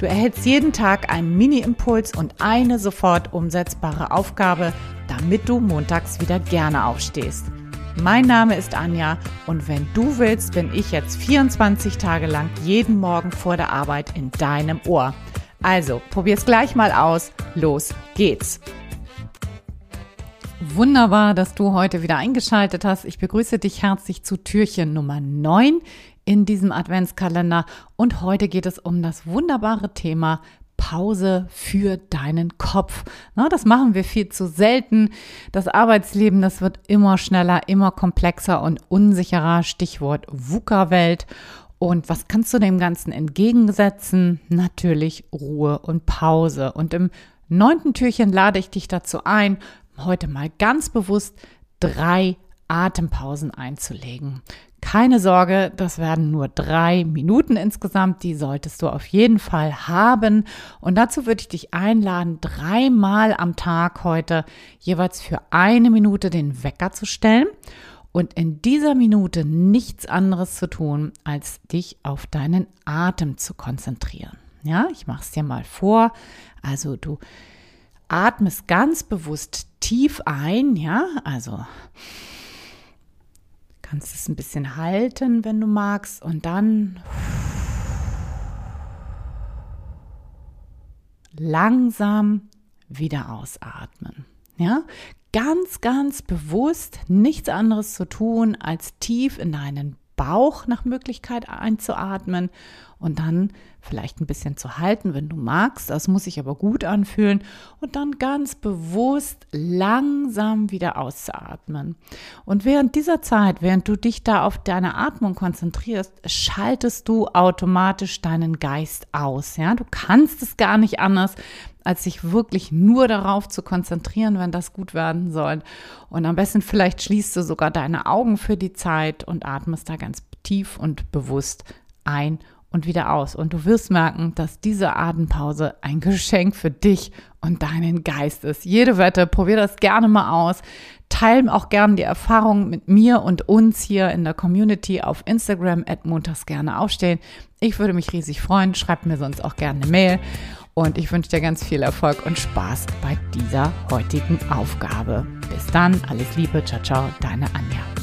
Du erhältst jeden Tag einen Mini-Impuls und eine sofort umsetzbare Aufgabe, damit du montags wieder gerne aufstehst. Mein Name ist Anja und wenn du willst, bin ich jetzt 24 Tage lang jeden Morgen vor der Arbeit in deinem Ohr. Also, probier's gleich mal aus. Los geht's. Wunderbar, dass du heute wieder eingeschaltet hast. Ich begrüße dich herzlich zu Türchen Nummer 9 in diesem Adventskalender und heute geht es um das wunderbare Thema Pause für deinen Kopf. Na, das machen wir viel zu selten. Das Arbeitsleben, das wird immer schneller, immer komplexer und unsicherer. Stichwort VUCA-Welt. Und was kannst du dem Ganzen entgegensetzen? Natürlich Ruhe und Pause. Und im neunten Türchen lade ich dich dazu ein, heute mal ganz bewusst drei Atempausen einzulegen. Keine Sorge, das werden nur drei Minuten insgesamt. Die solltest du auf jeden Fall haben. Und dazu würde ich dich einladen, dreimal am Tag heute jeweils für eine Minute den Wecker zu stellen und in dieser Minute nichts anderes zu tun, als dich auf deinen Atem zu konzentrieren. Ja, ich mache es dir mal vor. Also du atmest ganz bewusst tief ein, ja, also kannst es ein bisschen halten, wenn du magst, und dann langsam wieder ausatmen. Ja, ganz, ganz bewusst nichts anderes zu tun, als tief in deinen Bauch nach Möglichkeit einzuatmen und dann vielleicht ein bisschen zu halten, wenn du magst. Das muss sich aber gut anfühlen und dann ganz bewusst langsam wieder auszuatmen. Und während dieser Zeit, während du dich da auf deine Atmung konzentrierst, schaltest du automatisch deinen Geist aus. Ja, du kannst es gar nicht anders, als sich wirklich nur darauf zu konzentrieren, wenn das gut werden soll. Und am besten vielleicht schließt du sogar deine Augen für die Zeit und atmest da ganz tief und bewusst ein und wieder aus. Und du wirst merken, dass diese Atempause ein Geschenk für dich und deinen Geist ist. Jede Wette, probier das gerne mal aus. Teil auch gerne die Erfahrungen mit mir und uns hier in der Community auf Instagram at montags gerne aufstehen. Ich würde mich riesig freuen. Schreib mir sonst auch gerne eine Mail. Und ich wünsche dir ganz viel Erfolg und Spaß bei dieser heutigen Aufgabe. Bis dann, alles Liebe, ciao, ciao, deine Anja.